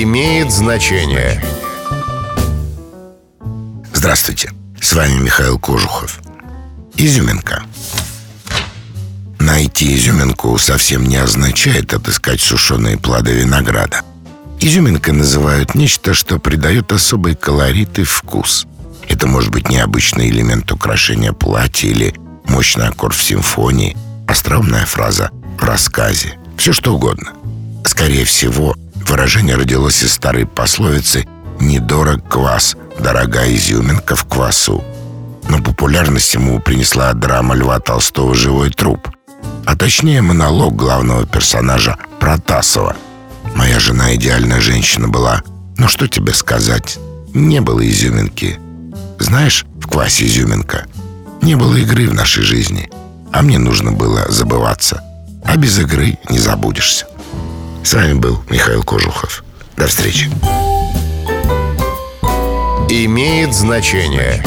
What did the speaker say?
имеет значение. Здравствуйте, с вами Михаил Кожухов. Изюминка. Найти изюминку совсем не означает отыскать сушеные плоды винограда. Изюминкой называют нечто, что придает особый колорит и вкус. Это может быть необычный элемент украшения платья или мощный аккорд в симфонии, остроумная фраза в рассказе, все что угодно. Скорее всего, выражение родилось из старой пословицы «недорог квас, дорогая изюминка в квасу». Но популярность ему принесла драма Льва Толстого «Живой труп», а точнее монолог главного персонажа Протасова. «Моя жена идеальная женщина была, но что тебе сказать, не было изюминки. Знаешь, в квасе изюминка. Не было игры в нашей жизни, а мне нужно было забываться. А без игры не забудешься». С вами был Михаил Кожухов. До встречи. Имеет значение.